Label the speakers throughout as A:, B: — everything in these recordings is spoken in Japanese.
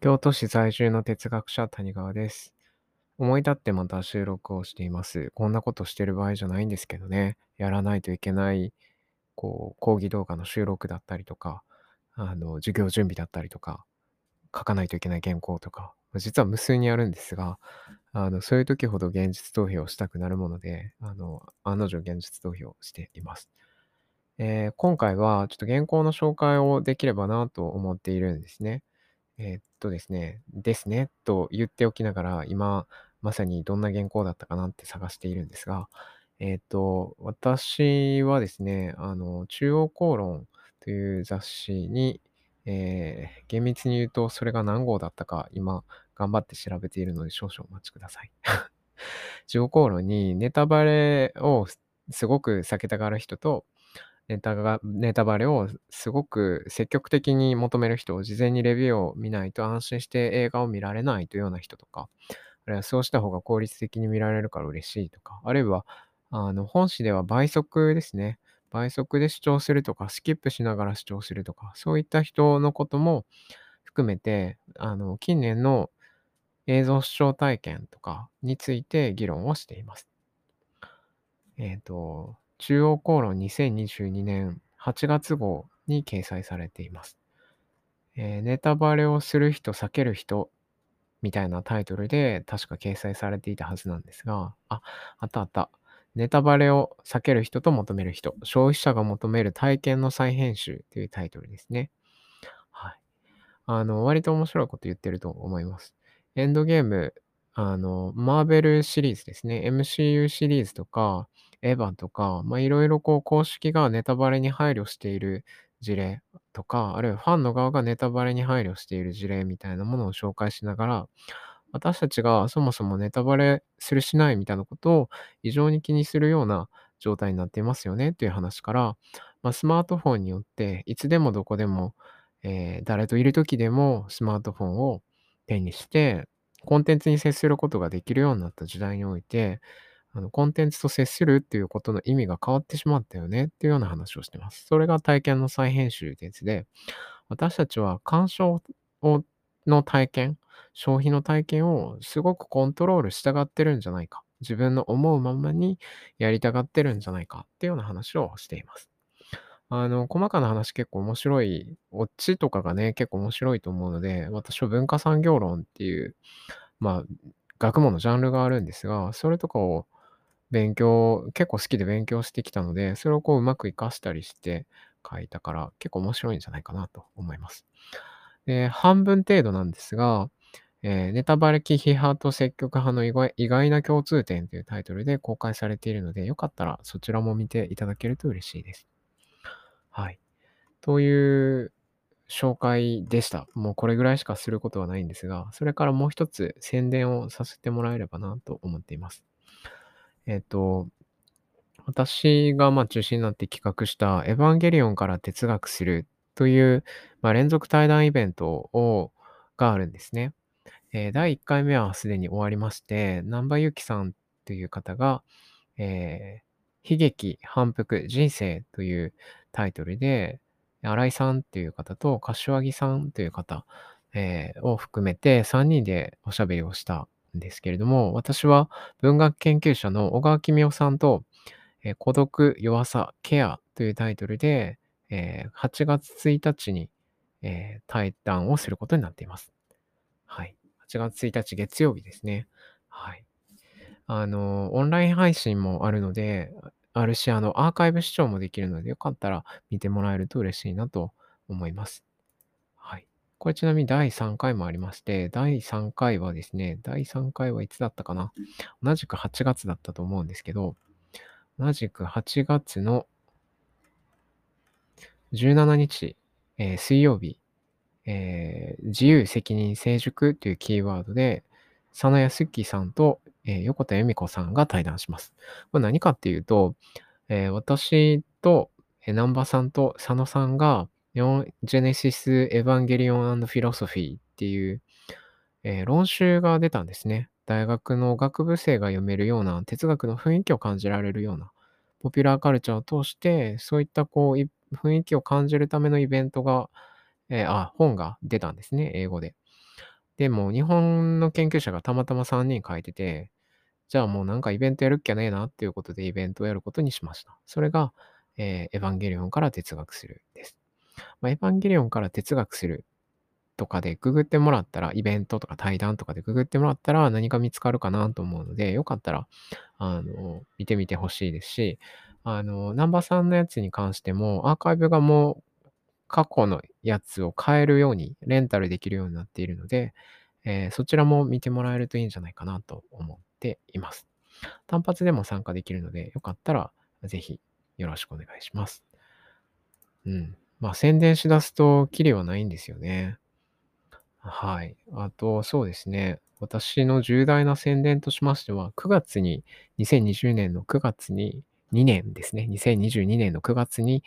A: 京都市在住の哲学者谷川です。思い立ってまた収録をしています。こんなことしてる場合じゃないんですけどね。やらないといけない、こう、講義動画の収録だったりとか、あの、授業準備だったりとか、書かないといけない原稿とか、実は無数にあるんですが、あの、そういう時ほど現実逃避をしたくなるもので、あの、案の定現実逃避をしています。えー今回はちょっと原稿の紹介をできればなと思っているんですね。えーっとですね、ですね、と言っておきながら、今、まさにどんな原稿だったかなって探しているんですが、えーっと、私はですね、あの、中央公論という雑誌に、えー厳密に言うと、それが何号だったか、今、頑張って調べているので、少々お待ちください。中央公論にネタバレをすごく避けたがる人と、ネタが、ネタバレをすごく積極的に求める人を、事前にレビューを見ないと安心して映画を見られないというような人とか、あるいはそうした方が効率的に見られるから嬉しいとか、あるいは、あの、本誌では倍速ですね。倍速で視聴するとか、スキップしながら視聴するとか、そういった人のことも含めて、あの、近年の映像視聴体験とかについて議論をしています。えっ、と、中央公論2022年8月号に掲載されています。えーネタバレをする人、避ける人みたいなタイトルで確か掲載されていたはずなんですが、あ、あったあった。ネタバレを避ける人と求める人、消費者が求める体験の再編集というタイトルですね。はい。あの、割と面白いこと言ってると思います。エンドゲーム、あの、マーベルシリーズですね。MCU シリーズとか、エヴァとか、まあ、いろいろこう、公式がネタバレに配慮している事例とか、あるいはファンの側がネタバレに配慮している事例みたいなものを紹介しながら、私たちがそもそもネタバレするしないみたいなことを異常に気にするような状態になっていますよねという話から、まあ、スマートフォンによっていつでもどこでも、えー誰といる時でもスマートフォンを手にしてコンテンツに接することができるようになった時代において、あのコンテンツと接するっていうことの意味が変わってしまったよねっていうような話をしてます。それが体験の再編集ってやつで、私たちは鑑賞をの体験、消費の体験をすごくコントロールしたがってるんじゃないか。自分の思うままにやりたがってるんじゃないかっていうような話をしています。あの、細かな話結構面白い、オッチとかがね、結構面白いと思うので、私は文化産業論っていう、まあ、学問のジャンルがあるんですが、それとかを勉強、結構好きで勉強してきたので、それをこううまく活かしたりして書いたから、結構面白いんじゃないかなと思います。で、半分程度なんですが、えーネタバレ忌避派と積極派の意外意外な共通点というタイトルで公開されているので、よかったらそちらも見ていただけると嬉しいです。はい。という紹介でした。もうこれぐらいしかすることはないんですが、それからもう一つ宣伝をさせてもらえればなと思っています。えっ、と、私がま中心になって企画したエヴァンゲリオンから哲学するという、まあ、連続対談イベントをがあるんですね。えー第1回目はすでに終わりまして、南波由紀さんという方が、えー悲劇、反復、人生というタイトルで、新井さんという方と柏木さんという方、えーを含めて3人でおしゃべりをしたんですけれども、私は文学研究者の小川公夫さんと、えー孤独、弱さ、ケアというタイトルで、えー8月1日に、えー対談をすることになっています。はい。8月1日月曜日ですね。はい。あの、オンライン配信もあるので、あるし、あの、アーカイブ視聴もできるので、よかったら見てもらえると嬉しいなと思います。はい。これちなみに第3回もありまして、第3回はですね、第3回はいつだったかな？同じく8月だったと思うんですけど、同じく8月の17日、えー水曜日、えー自由、責任、成熟というキーワードで、佐野康樹さんと、え横田恵美子さんが対談します。これ何かっていうと、え私と、え南波さんと佐野さんが、ジェネシス・エヴァンゲリオン・フィロソフィーっていう、えー論集が出たんですね。大学の学部生が読めるような哲学の雰囲気を感じられるような、ポピュラーカルチャーを通して、そういったこう、雰囲気を感じるためのイベントが、えーあ、本が出たんですね、英語で。でも、日本の研究者がたまたま3人書いてて、じゃあもうなんかイベントやるっきゃねえなっていうことでイベントをやることにしました。それが、えーエヴァンゲリオンから哲学するです。まあ、エヴァンゲリオンから哲学するとかでググってもらったら、イベントとか対談とかでググってもらったら何か見つかるかなと思うので、よかったら、あの、見てみてほしいですし、あの、ナンバーさんのやつに関しても、アーカイブがもう過去のやつを変えるように、レンタルできるようになっているので、えーそちらも見てもらえるといいんじゃないかなと思ています。単発でも参加できるので、よかったらぜひよろしくお願いします。うん。まあ宣伝しだすとキリはないんですよね。はい。あと、そうですね。私の重大な宣伝としましては、9月に、2020年の9月に、2年ですね。2022年の9月に、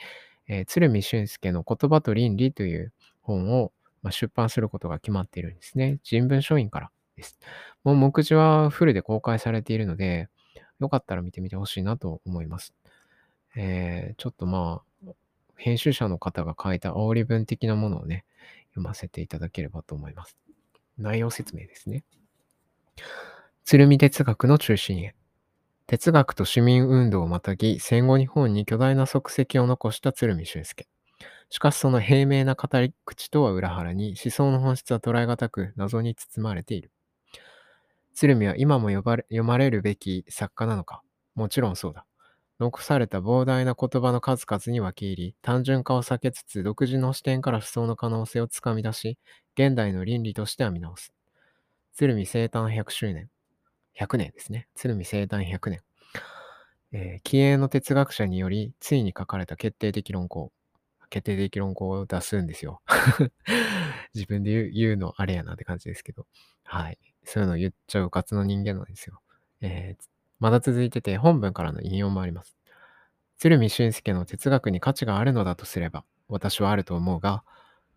A: えー鶴見俊介の言葉と倫理という本を、まあ、出版することが決まっているんですね。人文書院からです。もう目次はフルで公開されているので、よかったら見てみてほしいなと思います。えーちょっとまあ、編集者の方が書いた煽り文的なものをね、読ませていただければと思います。内容説明ですね。鶴見哲学の中心へ。哲学と市民運動をまたぎ、戦後日本に巨大な足跡を残した鶴見俊介。しかしその平明な語り口とは裏腹に、思想の本質は捉え難く、謎に包まれている。鶴見は今も呼ばれ読まれるべき作家なのか？もちろんそうだ。残された膨大な言葉の数々に分け入り、単純化を避けつつ、独自の視点から思想の可能性をつかみ出し、現代の倫理として編み直す。鶴見生誕100周年。100年ですね。鶴見生誕100年。えー気鋭の哲学者により、ついに書かれた決定的論考。決定的論考を出すんですよ。自分で言う言うのあれやなって感じですけど。はい。そういうの言っちゃうかつの人間なんですよ。えーまだ続いてて、本文からの引用もあります。鶴見俊介の哲学に価値があるのだとすれば、私はあると思うが、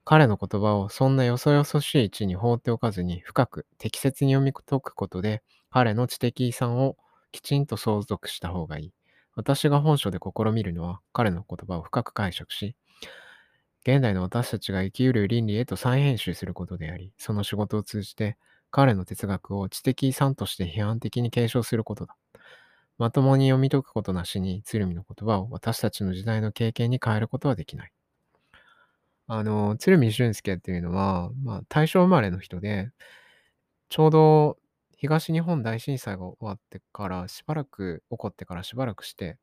A: 彼の言葉をそんなよそよそしい位置に放っておかずに深く適切に読み解くことで、彼の知的遺産をきちんと相続した方がいい。私が本書で試みるのは、彼の言葉を深く解釈し、現代の私たちが生きうる倫理へと再編集することであり、その仕事を通じて、彼の哲学を知的遺産として批判的に継承することだ。まともに読み解くことなしに、鶴見の言葉を私たちの時代の経験に変えることはできない。あの、鶴見俊介っていうのは、まあ、大正生まれの人で、ちょうど東日本大震災が終わってからしばらく、起こってからしばらくして、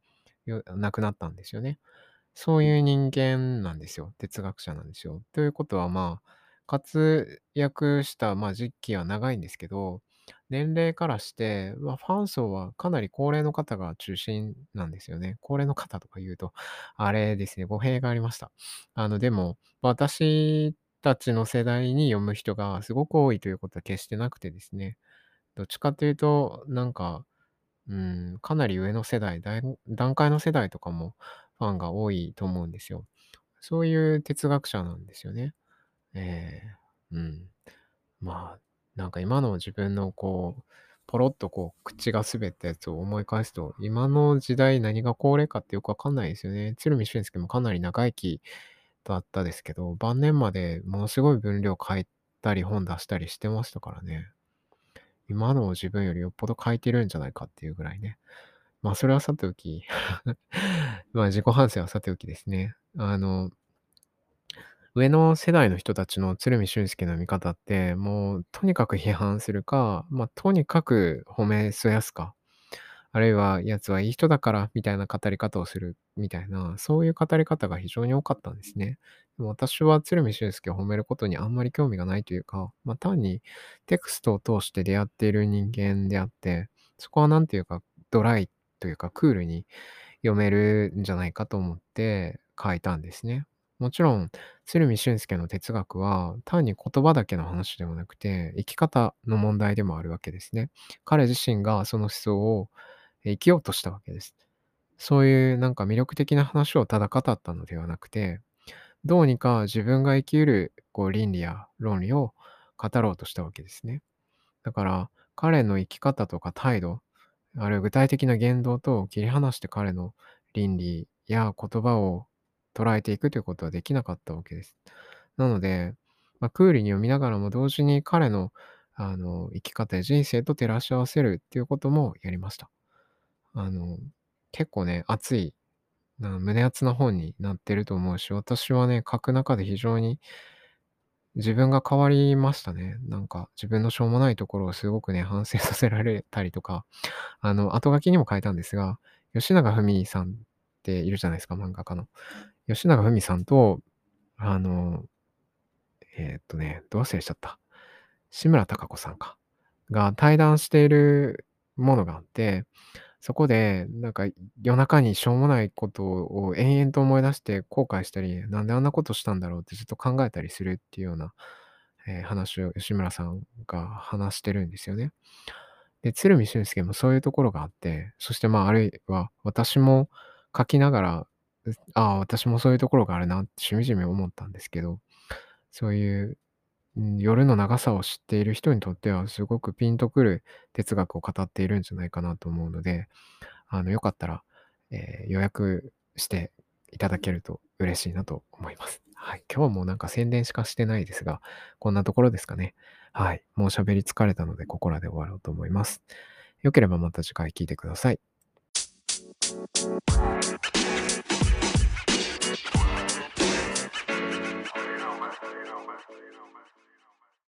A: 亡くなったんですよね。そういう人間なんですよ。哲学者なんですよ。ということは、まあ、活躍した、まあ、時期は長いんですけど、年齢からして、まあ、ファン層はかなり高齢の方が中心なんですよね。高齢の方とか言うと、あれですね、語弊がありました。あの、でも、私たちの世代に読む人がすごく多いということは決してなくてですね、どっちかというと、なんか、うん、かなり上の世代、段段階の世代とかもファンが多いと思うんですよ。そういう哲学者なんですよね。ええうん。まあ、なんか今の自分のこう、ポロッとこう、口が滑ったやつを思い返すと、今の時代何が高齢かってよくわかんないですよね。鶴見俊介もかなり長生きだったですけど、晩年までものすごい分量書いたり本出したりしてましたからね。今の自分よりよっぽど書いてるんじゃないかっていうぐらいね。まあ、それはさておき。まあ、自己反省はさておきですね。あの、上の世代の人たちの鶴見俊介の見方って、もうとにかく批判するか、まあ、とにかく褒めそやすか、あるいは、やつはいい人だからみたいな語り方をするみたいな、そういう語り方が非常に多かったんですね。でも私は鶴見俊介を褒めることにあんまり興味がないというか、まあ、単にテクストを通して出会っている人間であって、そこはなんていうか、ドライというかクールに読めるんじゃないかと思って書いたんですね。もちろん、鶴見俊介の哲学は単に言葉だけの話ではなくて、生き方の問題でもあるわけですね。彼自身がその思想を生きようとしたわけです。そういうなんか魅力的な話をただ語ったのではなくて、どうにか自分が生きうるこう倫理や論理を語ろうとしたわけですね。だから、彼の生き方とか態度、あるいは具体的な言動と切り離して彼の倫理や言葉を捉えていくということはできなかったわけです。なので、まあ、クールに読みながらも同時に彼のあの生き方や人生と照らし合わせるっていうこともやりました。あの、結構ね、熱い、な胸熱な本になってると思うし、私はね、書く中で非常に自分が変わりましたね。なんか自分のしょうもないところをすごくね、反省させられたりとか、あの、後書きにも書いたんですが、吉永文さんっているじゃないですか、漫画家の。吉永文さんと、あの、えーっとね、どう忘れしちゃった。志村貴子さんか。が対談しているものがあって、そこで、なんか夜中にしょうもないことを延々と思い出して後悔したり、なんであんなことしたんだろうってずっと考えたりするっていうような、えー話を吉村さんが話してるんですよね。で、鶴見俊介もそういうところがあって、そしてまあ、あるいは私も書きながら、ああ、私もそういうところがあるなってしみじみ思ったんですけど、そういう、夜の長さを知っている人にとっては、すごくピンとくる哲学を語っているんじゃないかなと思うので、あの、よかったら、えー予約していただけると嬉しいなと思います。はい。今日はもなんか宣伝しかしてないですが、こんなところですかね。はい。もう喋り疲れたので、ここらで終わろうと思います。よければまた次回聞いてください。